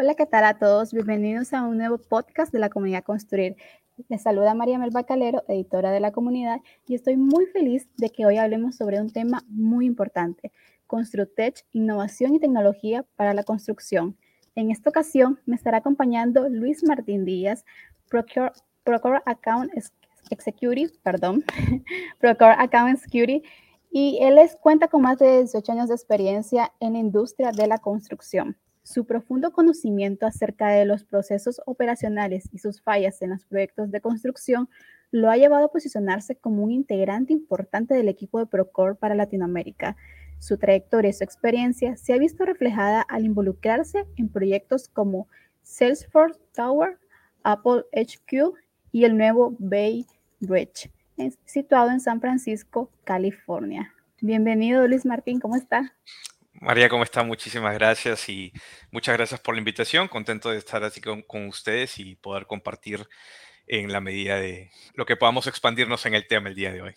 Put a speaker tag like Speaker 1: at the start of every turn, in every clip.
Speaker 1: Hola, ¿qué tal a todos? Bienvenidos a un nuevo podcast de la comunidad Construir. Les saluda María Mel Bacalero, editora de la comunidad, y estoy muy feliz de que hoy hablemos sobre un tema muy importante, Construtech, innovación y tecnología para la construcción. En esta ocasión me estará acompañando Luis Martín Díaz, Procure, Procure Account Executive, perdón, Procure Account Security, y él les cuenta con más de 18 años de experiencia en la industria de la construcción. Su profundo conocimiento acerca de los procesos operacionales y sus fallas en los proyectos de construcción lo ha llevado a posicionarse como un integrante importante del equipo de Procore para Latinoamérica. Su trayectoria y su experiencia se ha visto reflejada al involucrarse en proyectos como Salesforce Tower, Apple HQ y el nuevo Bay Bridge, situado en San Francisco, California. Bienvenido, Luis Martín, ¿cómo está?
Speaker 2: María, ¿cómo está? Muchísimas gracias y muchas gracias por la invitación. Contento de estar así con, ustedes y poder compartir en la medida de lo que podamos expandirnos en el tema el día de hoy.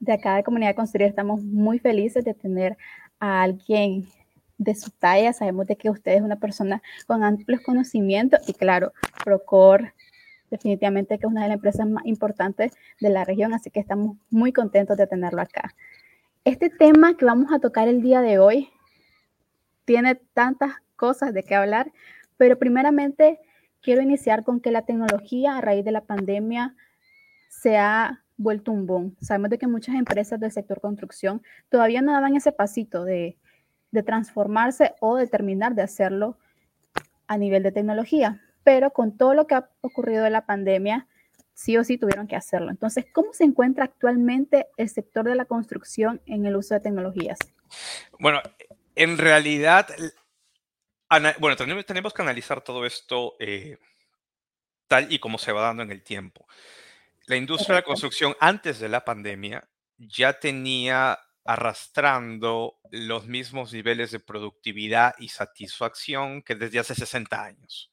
Speaker 1: De acá de Comunidad Construir estamos muy felices de tener a alguien de su talla. Sabemos de que usted es una persona con amplios conocimientos y claro, Procor definitivamente que es una de las empresas más importantes de la región, así que estamos muy contentos de tenerlo acá. Este tema que vamos a tocar el día de hoy tiene tantas cosas de qué hablar, pero primeramente quiero iniciar con que la tecnología a raíz de la pandemia se ha vuelto un boom. Sabemos de que muchas empresas del sector construcción todavía no daban ese pasito de, de transformarse o de terminar de hacerlo a nivel de tecnología, pero con todo lo que ha ocurrido de la pandemia, sí o sí tuvieron que hacerlo. Entonces, ¿cómo se encuentra actualmente el sector de la construcción en el uso de tecnologías?
Speaker 2: Bueno, en realidad, bueno, tenemos, que analizar todo esto eh, tal y como se va dando en el tiempo. La industria de la construcción antes de la pandemia ya tenía arrastrando los mismos niveles de productividad y satisfacción que desde hace 60 años.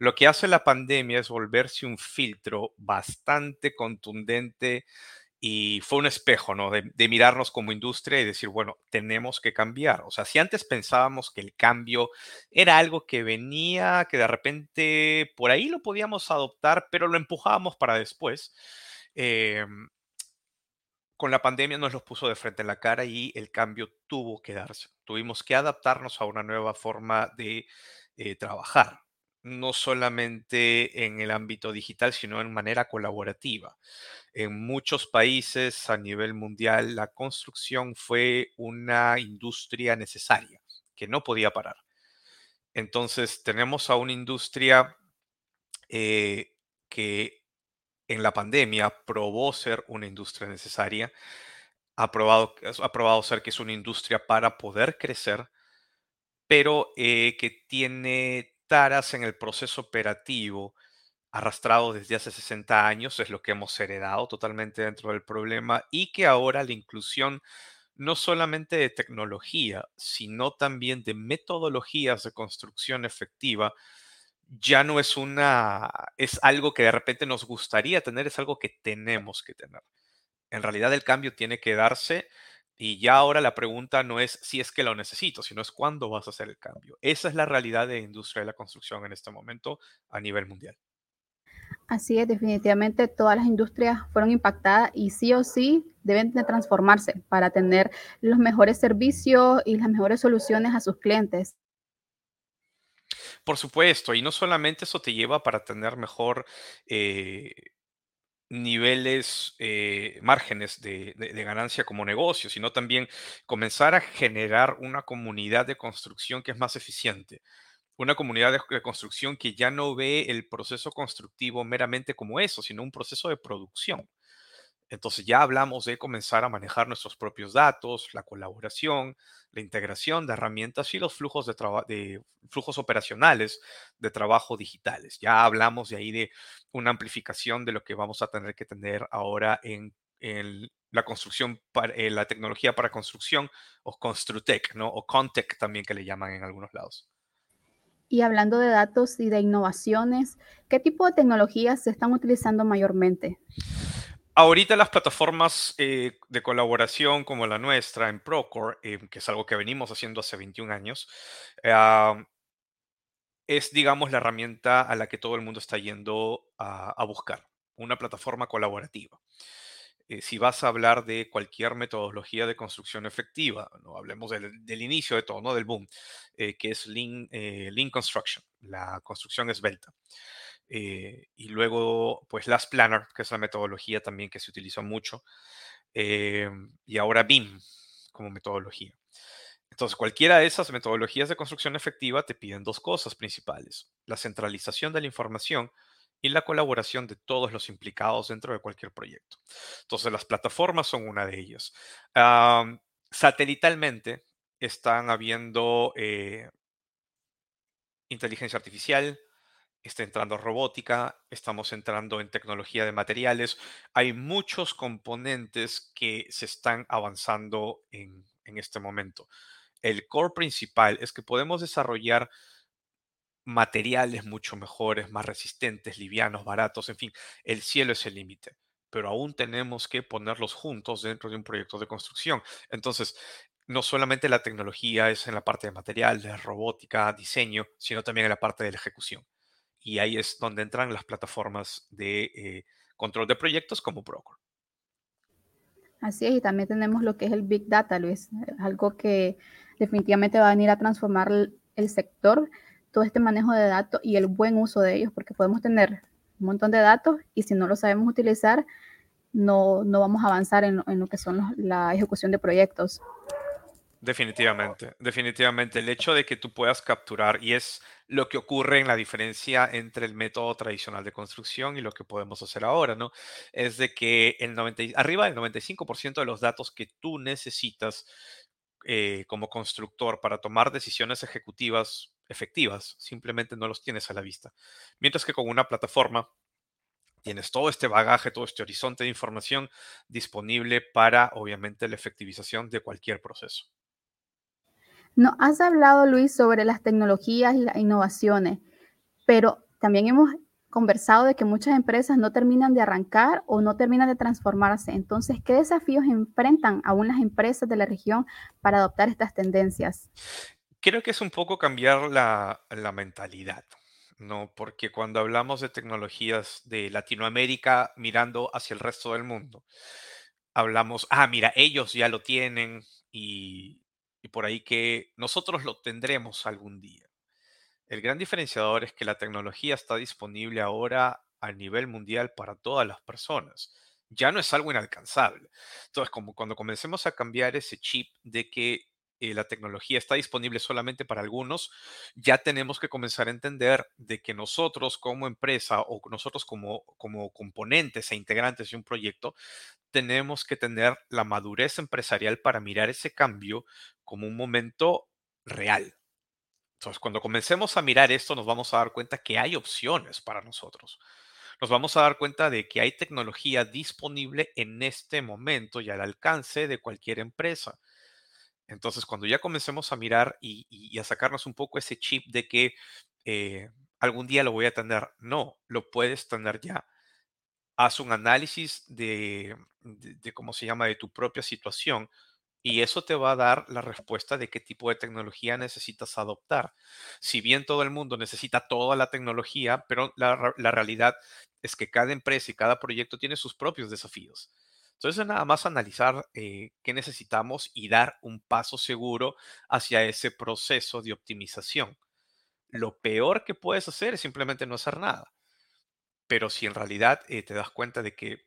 Speaker 2: Lo que hace la pandemia es volverse un filtro bastante contundente y fue un espejo, ¿no? De, mirarnos como industria y decir, bueno, tenemos que cambiar. O sea, si antes pensábamos que el cambio era algo que venía, que de repente por ahí lo podíamos adoptar, pero lo empujábamos para después. Em, con la pandemia nos los puso de frente en la cara y el cambio tuvo que darse. Tuvimos que adaptarnos a una nueva forma de eh, trabajar no solamente en el ámbito digital, sino en manera colaborativa. En muchos países a nivel mundial, la construcción fue una industria necesaria que no podía parar. Entonces, tenemos a una industria eh, que en la pandemia probó ser una industria necesaria, ha probado, ha probado ser que es una industria para poder crecer, pero eh, que tiene en el proceso operativo arrastrado desde hace 60 años, es lo que hemos heredado totalmente dentro del problema y que ahora la inclusión no solamente de tecnología, sino también de metodologías de construcción efectiva, ya no es una, es algo que de repente nos gustaría tener, es algo que tenemos que tener. En realidad el cambio tiene que darse y ya ahora la pregunta no es si es que lo necesito, sino es cuándo vas a hacer el cambio. Esa es la realidad de la industria de la construcción en este momento a nivel mundial.
Speaker 1: Así es, definitivamente todas las industrias fueron impactadas y sí o sí deben de transformarse para tener los mejores servicios y las mejores soluciones a sus clientes.
Speaker 2: Por supuesto, y no solamente eso te lleva para tener mejor eh, niveles, eh, márgenes de, ganancia como negocio, sino también comenzar a generar una comunidad de construcción que es más eficiente. Una comunidad de, construcción que ya no ve el proceso constructivo meramente como eso, sino un proceso de producción. Entonces ya hablamos de comenzar a manejar nuestros propios datos, la colaboración, la integración de herramientas y los flujos, de, de flujos operacionales de trabajo digitales. Ya hablamos de ahí de una amplificación de lo que vamos a tener que tener ahora en, la construcción, eh, la tecnología para construcción o Construtec, ¿no? O Contec también que le llaman en algunos lados.
Speaker 1: Y hablando de datos y de innovaciones, ¿qué tipo de tecnologías se están utilizando mayormente?
Speaker 2: Ahorita las plataformas eh, de colaboración como la nuestra en Procore, eh, que es algo que venimos haciendo hace 21 años, es, digamos, la herramienta a la que todo el mundo está yendo a, buscar, una plataforma colaborativa. Eh, si vas a hablar de cualquier metodología de construcción efectiva, no hablemos del, inicio de todo, ¿no? del boom, eh, que es Lean, Lean, Construction, la construcción esbelta. Y luego, pues, Last Planner, que es la metodología también que se utiliza mucho, y ahora BIM como metodología. Entonces, cualquiera de esas metodologías de construcción efectiva te piden dos cosas principales, la centralización de la información y la colaboración de todos los implicados dentro de cualquier proyecto. Entonces, las plataformas son una de ellas. satelitalmente están habiendo eh, inteligencia artificial, está entrando robótica, estamos entrando en tecnología de materiales. Hay muchos componentes que se están avanzando en este momento el core principal es que podemos desarrollar materiales mucho mejores, más resistentes, livianos, baratos, en fin, el cielo es el límite, pero aún tenemos que ponerlos juntos dentro de un proyecto de construcción. Entonces, no solamente la tecnología es en la parte de materiales, robótica, diseño, sino también en la parte de la ejecución. Y ahí es donde entran las plataformas de eh, control de proyectos como Procore.
Speaker 1: Así es, y también tenemos lo que es el Big Data, Luis, algo que definitivamente va a venir a transformar el sector, todo este manejo de datos y el buen uso de ellos, porque podemos tener un montón de datos y si no lo sabemos utilizar, no, no vamos a avanzar en, lo que son la ejecución de proyectos.
Speaker 2: Definitivamente, definitivamente. El hecho de que tú puedas capturar, y es lo que ocurre en la diferencia entre el método tradicional de construcción y lo que podemos hacer ahora, ¿no? Es de que el 90, arriba del 95% de los datos que tú necesitas eh, como constructor para tomar decisiones ejecutivas efectivas, simplemente no los tienes a la vista. Mientras que con una plataforma tienes todo este bagaje, todo este horizonte de información disponible para, obviamente, la efectivización de cualquier proceso.
Speaker 1: No, has hablado, Luis, sobre las tecnologías y las innovaciones, pero también hemos conversado de que muchas empresas no terminan de arrancar o no terminan de transformarse. Entonces, ¿qué desafíos enfrentan aún las empresas de la región para adoptar estas tendencias?
Speaker 2: Creo que es un poco cambiar la, mentalidad, ¿no? Porque cuando hablamos de tecnologías de Latinoamérica mirando hacia el resto del mundo, hablamos, ah, mira, ellos ya lo tienen y por ahí que nosotros lo tendremos algún día. El gran diferenciador es que la tecnología está disponible ahora a nivel mundial para todas las personas. Ya no es algo inalcanzable. Entonces, como cuando comencemos a cambiar ese chip de que eh, la tecnología está disponible solamente para algunos, ya tenemos que comenzar a entender de que nosotros como empresa o nosotros como, como componentes e integrantes de un proyecto, tenemos que tener la madurez empresarial para mirar ese cambio como un momento real, entonces, cuando comencemos a mirar esto, nos vamos a dar cuenta que hay opciones para nosotros. Nos vamos a dar cuenta de que hay tecnología disponible en este momento y al alcance de cualquier empresa. Entonces, cuando ya comencemos a mirar y, a sacarnos un poco ese chip de que eh, algún día lo voy a tener, no, lo puedes tener ya. Haz un análisis de, cómo se llama, de tu propia situación y eso te va a dar la respuesta de qué tipo de tecnología necesitas adoptar. Si bien todo el mundo necesita toda la tecnología, pero la, realidad es que cada empresa y cada proyecto tiene sus propios desafíos. Entonces, nada más analizar eh, qué necesitamos y dar un paso seguro hacia ese proceso de optimización. Lo peor que puedes hacer es simplemente no hacer nada. Pero si en realidad eh, te das cuenta de que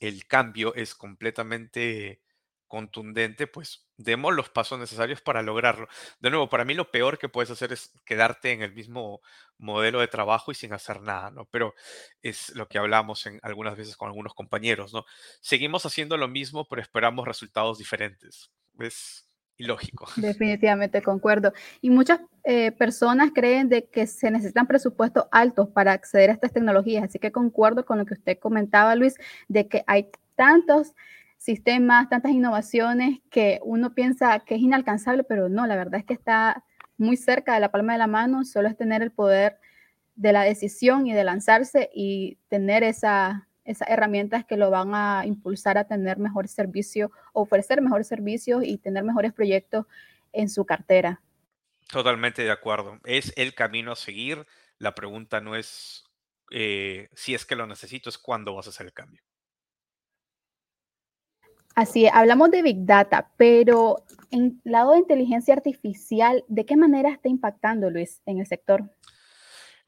Speaker 2: el cambio es completamente contundente, pues demos los pasos necesarios para lograrlo. De nuevo, para mí lo peor que puedes hacer es quedarte en el mismo modelo de trabajo y sin hacer nada, ¿no? Pero es lo que hablamos en algunas veces con algunos compañeros, ¿no? Seguimos haciendo lo mismo, pero esperamos resultados diferentes. Es ilógico.
Speaker 1: Definitivamente concuerdo. Y muchas eh, personas creen de que se necesitan presupuestos altos para acceder a estas tecnologías, así que concuerdo con lo que usted comentaba, Luis, de que hay tantos sistemas, tantas innovaciones que uno piensa que es inalcanzable, pero no, la verdad es que está muy cerca de la palma de la mano, solo es tener el poder de la decisión y de lanzarse y tener esa, esas herramientas que lo van a impulsar a tener mejor servicio, ofrecer mejores servicios y tener mejores proyectos en su cartera.
Speaker 2: Totalmente de acuerdo. Es el camino a seguir. La pregunta no es eh, si es que lo necesito, es cuándo vas a hacer el cambio.
Speaker 1: Así, hablamos de Big Data, pero en lado de inteligencia artificial, ¿de qué manera está impactando, Luis, en el sector?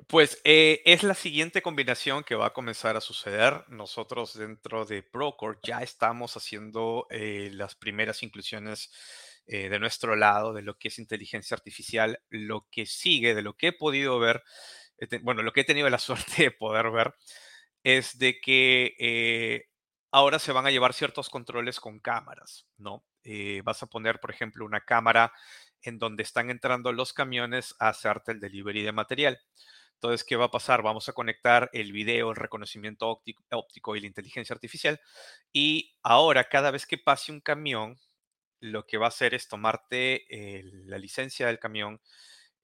Speaker 2: Pues eh, es la siguiente combinación que va a comenzar a suceder. Nosotros dentro de Procore ya estamos haciendo eh, las primeras inclusiones eh, de nuestro lado de lo que es inteligencia artificial. Lo que sigue, de lo que he podido ver, bueno, lo que he tenido la suerte de poder ver, es de que ahora se van a llevar ciertos controles con cámaras, ¿no? vas a poner, por ejemplo, una cámara en donde están entrando los camiones a hacerte el delivery de material. Entonces, ¿qué va a pasar? Vamos a conectar el video, el reconocimiento óptico, y la inteligencia artificial. Y ahora, cada vez que pase un camión, lo que va a hacer es tomarte la licencia del camión,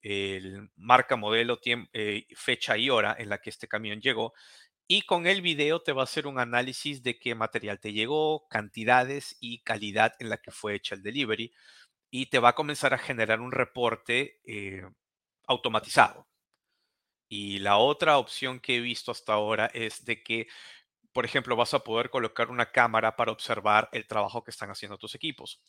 Speaker 2: el marca, modelo, eh, fecha y hora en la que este camión llegó. Y con el video te va a hacer un análisis de qué material te llegó, cantidades y calidad en la que fue hecha el delivery. Y te va a comenzar a generar un reporte eh, automatizado. Y la otra opción que he visto hasta ahora es de que, por ejemplo, vas a poder colocar una cámara para observar el trabajo que están haciendo tus equipos.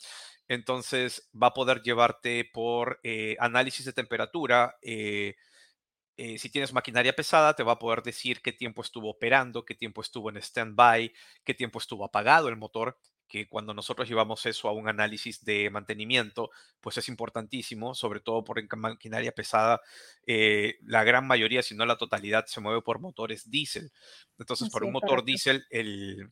Speaker 2: Entonces, va a poder llevarte por eh, análisis de temperatura. Eh, eh, si tienes maquinaria pesada, te va a poder decir qué tiempo estuvo operando, qué tiempo estuvo en stand-by, qué tiempo estuvo apagado el motor que cuando nosotros llevamos eso a un análisis de mantenimiento, pues es importantísimo, sobre todo por maquinaria pesada, eh, la gran mayoría, si no la totalidad, se mueve por motores diésel. Entonces, por un motor diésel, el,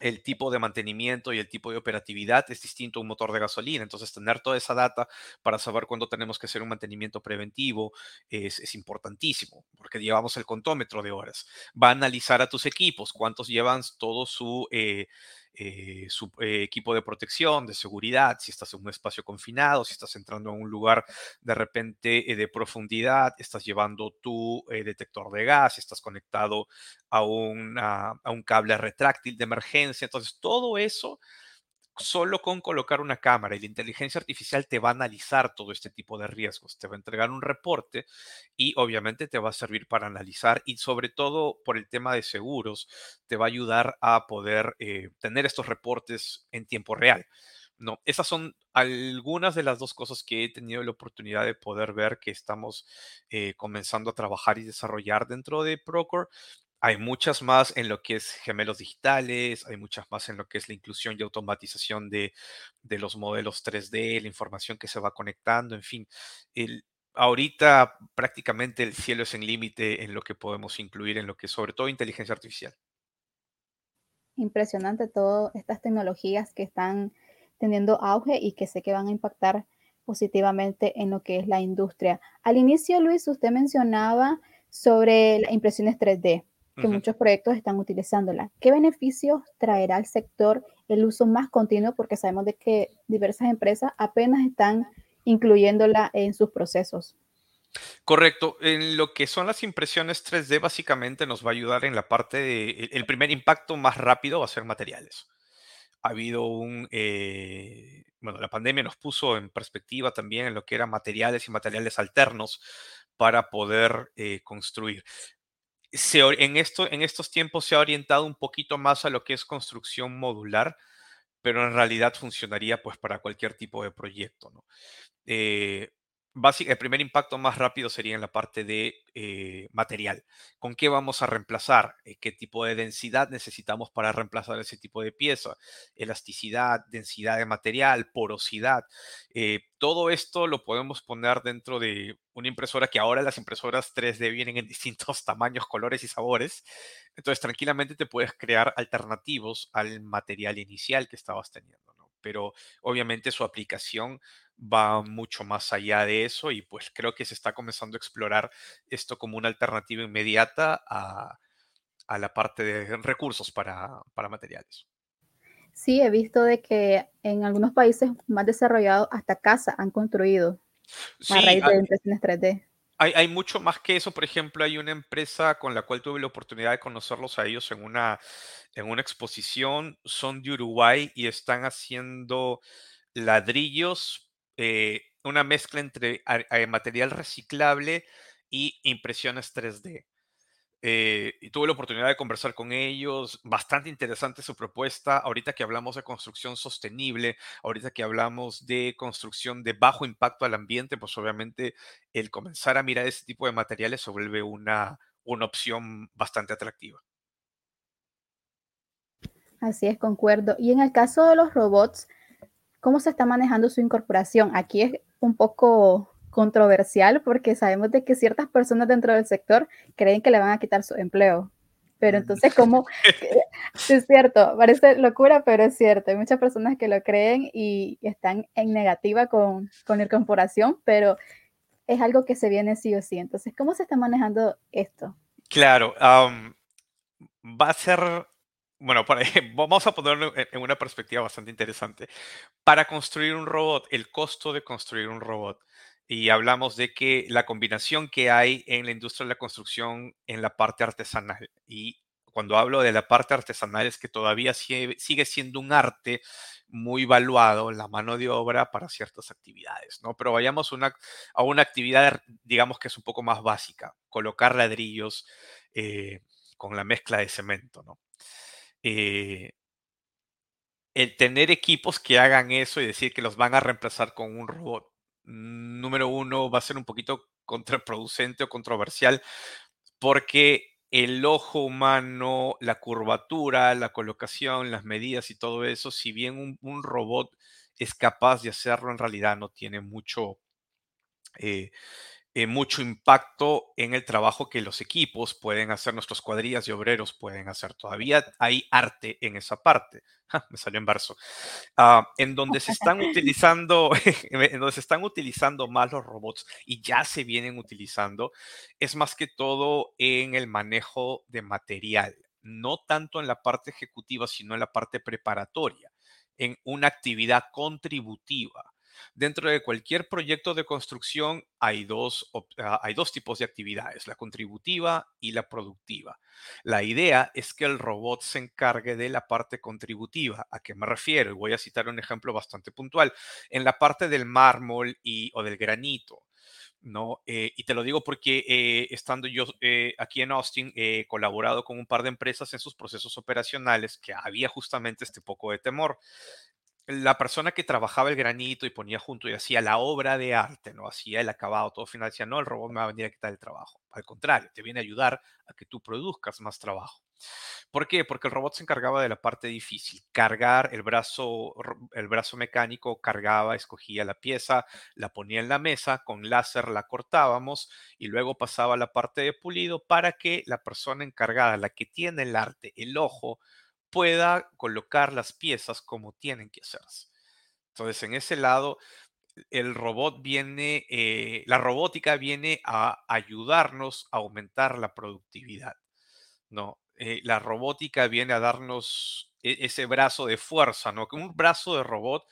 Speaker 2: el tipo de mantenimiento y el tipo de operatividad es distinto a un motor de gasolina. Entonces, tener toda esa data para saber cuándo tenemos que hacer un mantenimiento preventivo es, importantísimo, porque llevamos el contómetro de horas. Va a analizar a tus equipos, cuántos llevan todo su... Eh, eh, su eh, equipo de protección, de seguridad, si estás en un espacio confinado, si estás entrando a un lugar de repente de profundidad, estás llevando tu detector de gas, estás conectado a, a un cable retráctil de emergencia. Entonces, todo eso solo con colocar una cámara y la inteligencia artificial te va a analizar todo este tipo de riesgos, te va a entregar un reporte y obviamente te va a servir para analizar y sobre todo por el tema de seguros, te va a ayudar a poder eh, tener estos reportes en tiempo real. No, esas son algunas de las dos cosas que he tenido la oportunidad de poder ver que estamos eh, comenzando a trabajar y desarrollar dentro de Procore hay muchas más en lo que es gemelos digitales, hay muchas más en lo que es la inclusión y automatización de, los modelos 3D, la información que se va conectando, en fin. Ahorita prácticamente el cielo es en límite en lo que podemos incluir en lo que sobre todo inteligencia artificial.
Speaker 1: Impresionante todas estas tecnologías que están teniendo auge y que sé que van a impactar positivamente en lo que es la industria. Al inicio, Luis, usted mencionaba sobre las impresiones 3D que muchos proyectos están utilizándola. ¿Qué beneficios traerá al sector el uso más continuo? Porque sabemos de que diversas empresas apenas están incluyéndola en sus procesos.
Speaker 2: Correcto. En lo que son las impresiones 3D, básicamente nos va a ayudar en la parte de. El primer impacto más rápido va a ser materiales. Ha habido un. Eh, bueno, la pandemia nos puso en perspectiva también en lo que eran materiales y materiales alternos para poder eh, construir en, esto, en estos tiempos se ha orientado un poquito más a lo que es construcción modular, pero en realidad funcionaría pues para cualquier tipo de proyecto. ¿no? Eh, el primer impacto más rápido sería en la parte de eh, material. ¿Con qué vamos a reemplazar? Eh, ¿Qué tipo de densidad necesitamos para reemplazar ese tipo de pieza? Elasticidad, densidad de material, porosidad. Eh, todo esto lo podemos poner dentro de una impresora que ahora las impresoras 3D vienen en distintos tamaños, colores y sabores. Entonces, tranquilamente te puedes crear alternativos al material inicial que estabas teniendo. Pero obviamente su aplicación va mucho más allá de eso y pues creo que se está comenzando a explorar esto como una alternativa inmediata a, la parte de recursos para, materiales.
Speaker 1: Sí, he visto de que en algunos países más desarrollados hasta casa han construido a raíz de impresiones 3D.
Speaker 2: Hay, hay, mucho más que eso. Por ejemplo, hay una empresa con la cual tuve la oportunidad de conocerlos a ellos en una, en una exposición. Son de Uruguay y están haciendo ladrillos eh, una mezcla entre material reciclable y impresiones 3D. Eh, y tuve la oportunidad de conversar con ellos, bastante interesante su propuesta. Ahorita que hablamos de construcción sostenible, ahorita que hablamos de construcción de bajo impacto al ambiente, pues obviamente el comenzar a mirar ese tipo de materiales se vuelve una, una opción bastante atractiva.
Speaker 1: Así es, concuerdo. Y en el caso de los robots, ¿cómo se está manejando su incorporación? Aquí es un poco controversial porque sabemos de que ciertas personas dentro del sector creen que le van a quitar su empleo. Pero entonces, ¿cómo? es cierto, parece locura, pero es cierto. Hay muchas personas que lo creen y están en negativa con, con la incorporación, pero es algo que se viene sí o sí. Entonces, ¿cómo se está manejando esto?
Speaker 2: Claro, va a ser, bueno, vamos a ponerlo en una perspectiva bastante interesante. Para construir un robot, el costo de construir un robot y hablamos de que la combinación que hay en la industria de la construcción en la parte artesanal. Y cuando hablo de la parte artesanal es que todavía sigue siendo un arte muy valuado la mano de obra para ciertas actividades, ¿no? Pero vayamos a una actividad, digamos que es un poco más básica, colocar ladrillos eh, con la mezcla de cemento, ¿no? Eh, el tener equipos que hagan eso y decir que los van a reemplazar con un robot número uno, va a ser un poquito contraproducente o controversial porque el ojo humano, la curvatura, la colocación, las medidas y todo eso, si bien un, robot es capaz de hacerlo, en realidad no tiene mucho, eh, eh, mucho impacto en el trabajo que los equipos pueden hacer, nuestros cuadrillas y obreros pueden hacer. Todavía hay arte en esa parte. me salió en verso. Ah, en donde se están utilizando, en donde se están utilizando más los robots y ya se vienen utilizando, es más que todo en el manejo de material, no tanto en la parte ejecutiva, sino en la parte preparatoria, en una actividad contributiva. Dentro de cualquier proyecto de construcción hay dos, ah, hay dos tipos de actividades, la contributiva y la productiva. La idea es que el robot se encargue de la parte contributiva. ¿A qué me refiero? voy a citar un ejemplo bastante puntual. En la parte del mármol y, o del granito. ¿no? Eh, y te lo digo porque eh, estando yo eh, aquí en Austin, he colaborado con un par de empresas en sus procesos operacionales que había justamente este poco de temor la persona que trabajaba el granito y ponía junto y hacía la obra de arte, ¿no? Hacía el acabado, todo final, decía, no, el robot me va a venir a quitar el trabajo. Al contrario, te viene a ayudar a que tú produzcas más trabajo. ¿Por qué? Porque el robot se encargaba de la parte difícil, cargar el brazo, el brazo mecánico, cargaba, escogía la pieza, la ponía en la mesa, con láser la cortábamos y luego pasaba la parte de pulido para que la persona encargada, la que tiene el arte, el ojo, pueda colocar las piezas como tienen que hacerse. Entonces, en ese lado, el robot viene, eh, la robótica viene a ayudarnos a aumentar la productividad. ¿no? Eh, la robótica viene a darnos e, ese brazo de fuerza, ¿no? Un brazo de robot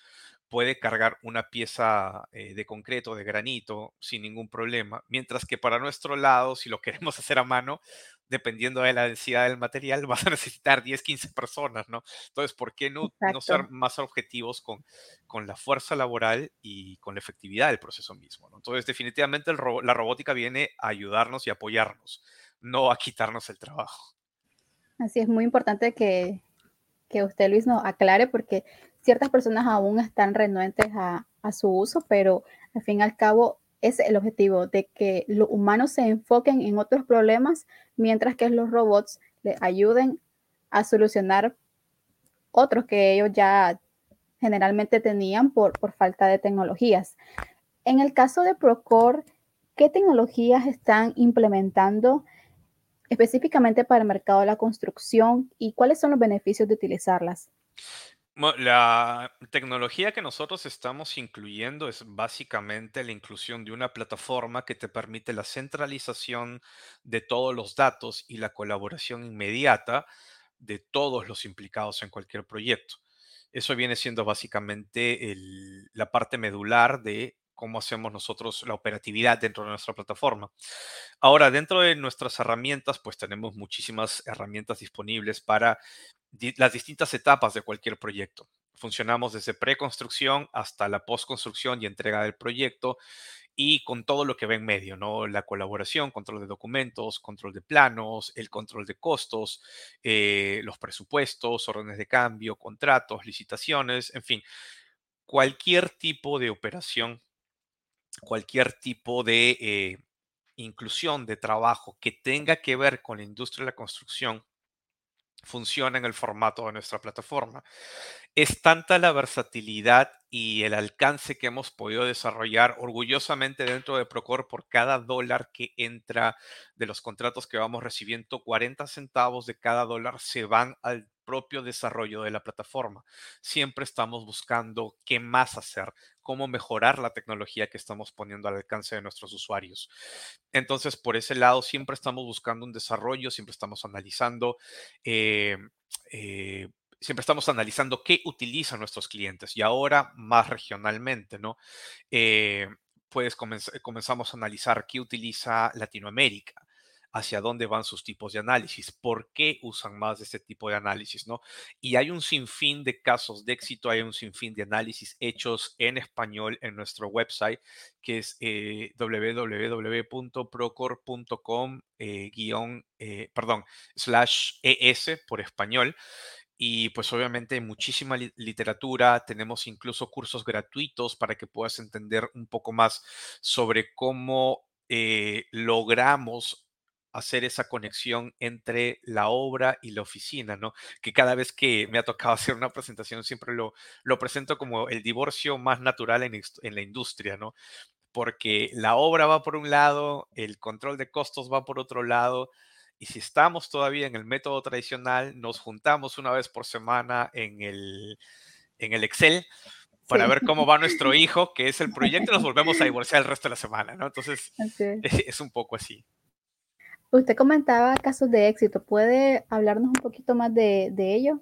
Speaker 2: puede cargar una pieza eh, de concreto, de granito, sin ningún problema, mientras que para nuestro lado, si lo queremos hacer a mano, dependiendo de la densidad del material, vas a necesitar 10, 15 personas, ¿no? Entonces, ¿por qué no, no ser más objetivos con, con la fuerza laboral y con la efectividad del proceso mismo? ¿no? Entonces, definitivamente la robótica viene a ayudarnos y apoyarnos, no a quitarnos el trabajo.
Speaker 1: Así es muy importante que, que usted, Luis, nos aclare porque ciertas personas aún están renuentes a, su uso, pero al fin y al cabo es el objetivo, de que los humanos se enfoquen en otros problemas, mientras que los robots le ayuden a solucionar otros que ellos ya generalmente tenían por, por falta de tecnologías. En el caso de Procore, ¿qué tecnologías están implementando específicamente para el mercado de la construcción y cuáles son los beneficios de utilizarlas?
Speaker 2: La tecnología que nosotros estamos incluyendo es básicamente la inclusión de una plataforma que te permite la centralización de todos los datos y la colaboración inmediata de todos los implicados en cualquier proyecto. Eso viene siendo básicamente la parte medular de cómo hacemos nosotros la operatividad dentro de nuestra plataforma. Ahora, dentro de nuestras herramientas, pues tenemos muchísimas herramientas disponibles para las distintas etapas de cualquier proyecto. Funcionamos desde preconstrucción hasta la postconstrucción y entrega del proyecto y con todo lo que ve en medio, ¿no? La colaboración, control de documentos, control de planos, el control de costos, eh, los presupuestos, órdenes de cambio, contratos, licitaciones, en fin, cualquier tipo de operación, cualquier tipo de eh, inclusión de trabajo que tenga que ver con la industria de la construcción funciona en el formato de nuestra plataforma. Es tanta la versatilidad y el alcance que hemos podido desarrollar orgullosamente dentro de Procor por cada dólar que entra de los contratos que vamos recibiendo, 40 centavos de cada dólar se van al propio desarrollo de la plataforma. Siempre estamos buscando qué más hacer, cómo mejorar la tecnología que estamos poniendo al alcance de nuestros usuarios. Entonces, por ese lado, siempre estamos buscando un desarrollo, siempre estamos analizando. Eh, eh, siempre estamos analizando qué utilizan nuestros clientes y ahora más regionalmente, ¿no? Eh, pues comenzamos a analizar qué utiliza Latinoamérica, hacia dónde van sus tipos de análisis, por qué usan más este tipo de análisis, ¿no? Y hay un sinfín de casos de éxito, hay un sinfín de análisis hechos en español en nuestro website, que es eh, www.procor.com eh, guion, eh, perdón, slash ES por español. Y pues obviamente muchísima literatura, tenemos incluso cursos gratuitos para que puedas entender un poco más sobre cómo logramos hacer esa conexión entre la obra y la oficina, ¿no? Que cada vez que me ha tocado hacer una presentación siempre lo, lo presento como el divorcio más natural en, en la industria, ¿no? Porque la obra va por un lado, el control de costos va por otro lado, y si estamos todavía en el método tradicional, nos juntamos una vez por semana en el, en el Excel para ver cómo va nuestro hijo, que es el proyecto, y nos volvemos a divorciar el resto de la semana, ¿no? Entonces, es un poco así.
Speaker 1: Usted comentaba casos de éxito. ¿Puede hablarnos un poquito más de, de ello?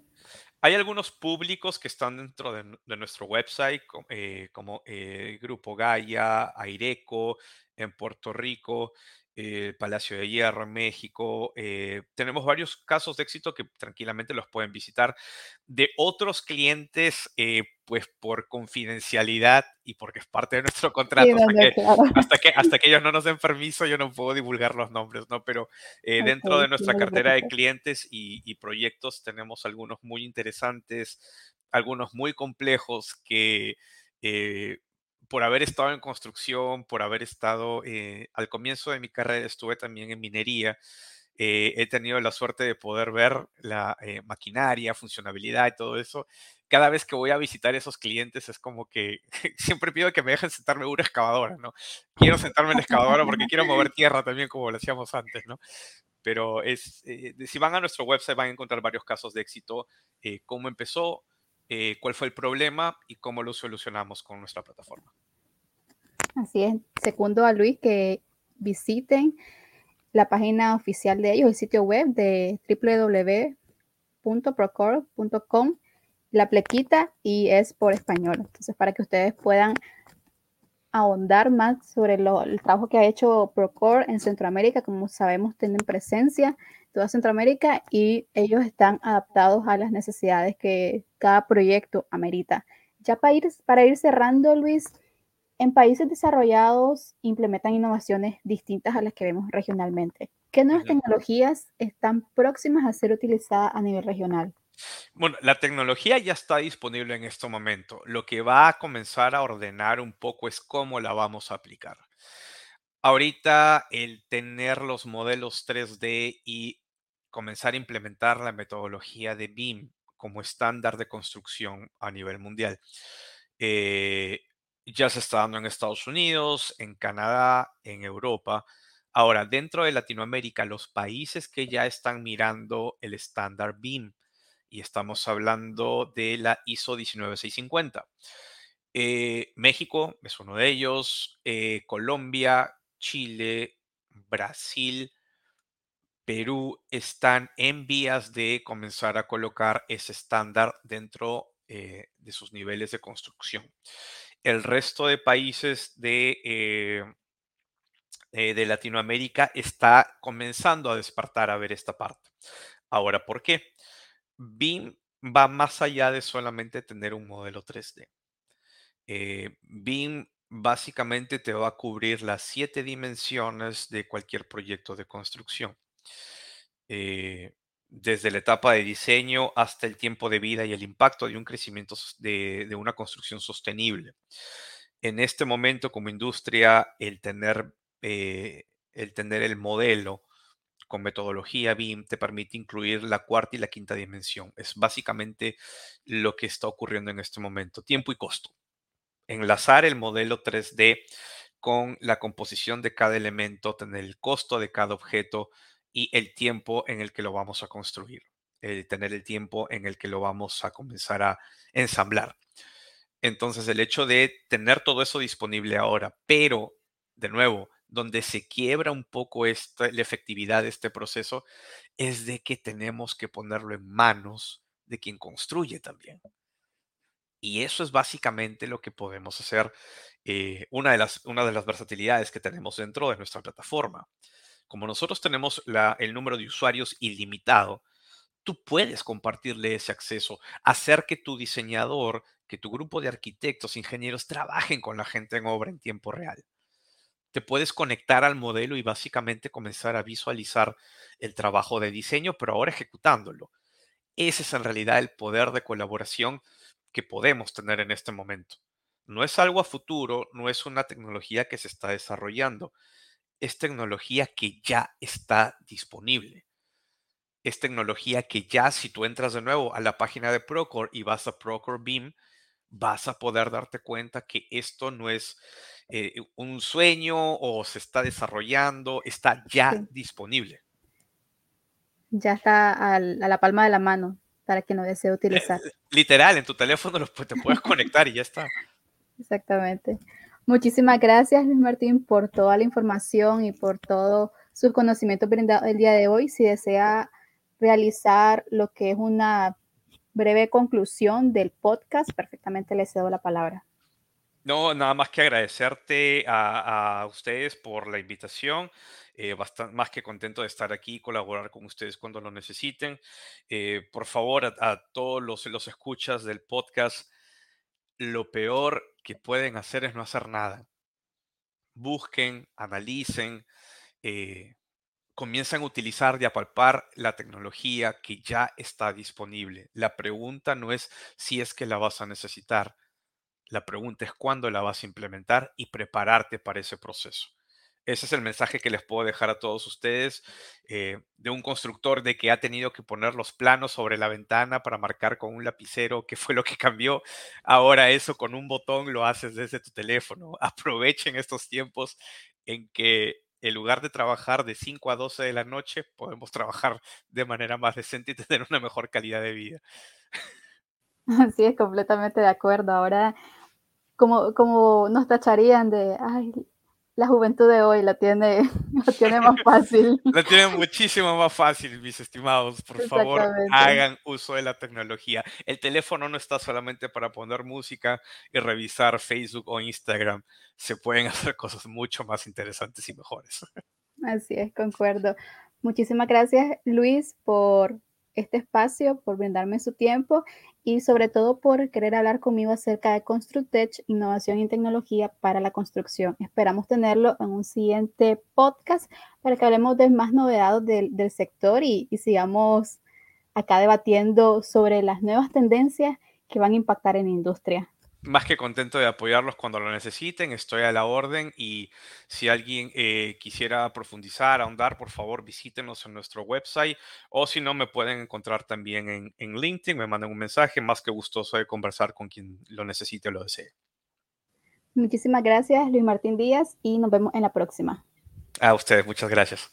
Speaker 2: Hay algunos públicos que están dentro de, nuestro website, eh, como eh, Grupo Gaia, Aireco, en Puerto Rico, eh, Palacio de Hierro en México. Eh, tenemos varios casos de éxito que tranquilamente los pueden visitar. De otros clientes, eh, pues por confidencialidad y porque es parte de nuestro contrato, hasta, que, hasta, que, ellos no nos den permiso, yo no puedo divulgar los nombres, ¿no? Pero dentro de nuestra cartera de clientes y, y proyectos tenemos algunos muy interesantes, algunos muy complejos que por haber estado en construcción, por haber estado, eh, al comienzo de mi carrera estuve también en minería, eh, he tenido la suerte de poder ver la eh, maquinaria, funcionabilidad y todo eso. Cada vez que voy a visitar esos clientes es como que siempre pido que me dejen sentarme en una excavadora, ¿no? Quiero sentarme en la excavadora porque quiero mover tierra también como lo hacíamos antes, ¿no? Pero es, si van a nuestro website van a encontrar varios casos de éxito, cómo empezó, eh, cuál fue el problema y cómo lo solucionamos con nuestra plataforma.
Speaker 1: Así es. Segundo a Luis que visiten la página oficial de ellos, el sitio web de www.procor.com, la plequita y es por español. Entonces, para que ustedes puedan ahondar más sobre el trabajo que ha hecho Procor en Centroamérica, como sabemos, tienen presencia toda Centroamérica y ellos están adaptados a las necesidades que cada proyecto amerita. Ya para ir, para ir cerrando, Luis, en países desarrollados implementan innovaciones distintas a las que vemos regionalmente. ¿Qué nuevas tecnologías están próximas a ser utilizadas a nivel regional?
Speaker 2: Bueno, la tecnología ya está disponible en este momento. Lo que va a comenzar a ordenar un poco es cómo la vamos a aplicar. Ahorita el tener los modelos 3D y comenzar a implementar la metodología de BIM como estándar de construcción a nivel mundial. Eh, ya se está dando en Estados Unidos, en Canadá, en Europa. Ahora, dentro de Latinoamérica, los países que ya están mirando el estándar BIM, y estamos hablando de la ISO 19650. Eh, México es uno de ellos, eh, Colombia, Chile, Brasil, Perú están en vías de comenzar a colocar ese estándar dentro eh, de sus niveles de construcción. El resto de países de, eh, eh, de Latinoamérica está comenzando a despertar a ver esta parte. Ahora, ¿por qué? BIM va más allá de solamente tener un modelo 3D. Eh, BIM básicamente te va a cubrir las siete dimensiones de cualquier proyecto de construcción. Desde la etapa de diseño hasta el tiempo de vida y el impacto de un crecimiento de, una construcción sostenible. En este momento, como industria, el tener, eh, el tener el modelo con metodología BIM te permite incluir la cuarta y la quinta dimensión. Es básicamente lo que está ocurriendo en este momento, tiempo y costo. Enlazar el modelo 3D con la composición de cada elemento, tener el costo de cada objeto y el tiempo en el que lo vamos a construir, tener el tiempo en el que lo vamos a comenzar a ensamblar. Entonces, el hecho de tener todo eso disponible ahora, pero, de nuevo, donde se quiebra un poco esta, la efectividad de este proceso, es de que tenemos que ponerlo en manos de quien construye también. Y eso es básicamente lo que podemos hacer, eh, una, de las, una de las versatilidades que tenemos dentro de nuestra plataforma. Como nosotros tenemos el número de usuarios ilimitado, tú puedes compartirle ese acceso, hacer que tu diseñador, que tu grupo de arquitectos, ingenieros trabajen con la gente en obra en tiempo real. Te puedes conectar al modelo y básicamente comenzar a visualizar el trabajo de diseño, pero ahora ejecutándolo. Ese es en realidad el poder de colaboración que podemos tener en este momento. No es algo a futuro, no es una tecnología que se está desarrollando, es tecnología que ya está disponible. Es tecnología que ya si tú entras de nuevo a la página de Procore y vas a Procore Beam, vas a poder darte cuenta que esto no es eh, un sueño o se está desarrollando, está ya disponible.
Speaker 1: Ya está a la palma de la mano para quien no desee utilizar.
Speaker 2: Literal, en tu teléfono te puedes conectar y ya está.
Speaker 1: Exactamente. Muchísimas gracias, Luis Martín, por toda la información y por todo su conocimiento brindado el día de hoy. Si desea realizar lo que es una breve conclusión del podcast, perfectamente le cedo la palabra.
Speaker 2: No, nada más que agradecerte a, ustedes por la invitación. Eh, bastante, más que contento de estar aquí y colaborar con ustedes cuando lo necesiten. Eh, por favor, a, todos los, los escuchas del podcast, lo peor que pueden hacer es no hacer nada. Busquen, analicen, eh, comiencen a utilizar y a palpar la tecnología que ya está disponible. La pregunta no es si es que la vas a necesitar. La pregunta es cuándo la vas a implementar y prepararte para ese proceso. Ese es el mensaje que les puedo dejar a todos ustedes eh, de un constructor de que ha tenido que poner los planos sobre la ventana para marcar con un lapicero qué fue lo que cambió. Ahora eso con un botón lo haces desde tu teléfono. Aprovechen estos tiempos en que en lugar de trabajar de 5 a 12 de la noche, podemos trabajar de manera más decente y tener una mejor calidad de vida.
Speaker 1: Sí, es completamente de acuerdo. Ahora, como, como nos tacharían de, la juventud de hoy la tiene, la tiene más fácil.
Speaker 2: La tiene muchísimo más fácil, mis estimados. Por favor, hagan uso de la tecnología. El teléfono no está solamente para poner música y revisar Facebook o Instagram. Se pueden hacer cosas mucho más interesantes y mejores.
Speaker 1: Así es, concuerdo. Muchísimas gracias, Luis, por este espacio, por brindarme su tiempo y sobre todo por querer hablar conmigo acerca de Constructech, innovación y tecnología para la construcción. Esperamos tenerlo en un siguiente podcast para que hablemos de más novedades del, sector y, y sigamos acá debatiendo sobre las nuevas tendencias que van a impactar en la industria
Speaker 2: más que contento de apoyarlos cuando lo necesiten, estoy a la orden y si alguien eh, quisiera profundizar, ahondar, por favor visítenos en nuestro website o si no, me pueden encontrar también en, en LinkedIn, me mandan un mensaje, más que gustoso de conversar con quien lo necesite o lo desee.
Speaker 1: Muchísimas gracias, Luis Martín Díaz, y nos vemos en la próxima.
Speaker 2: A ustedes, muchas gracias.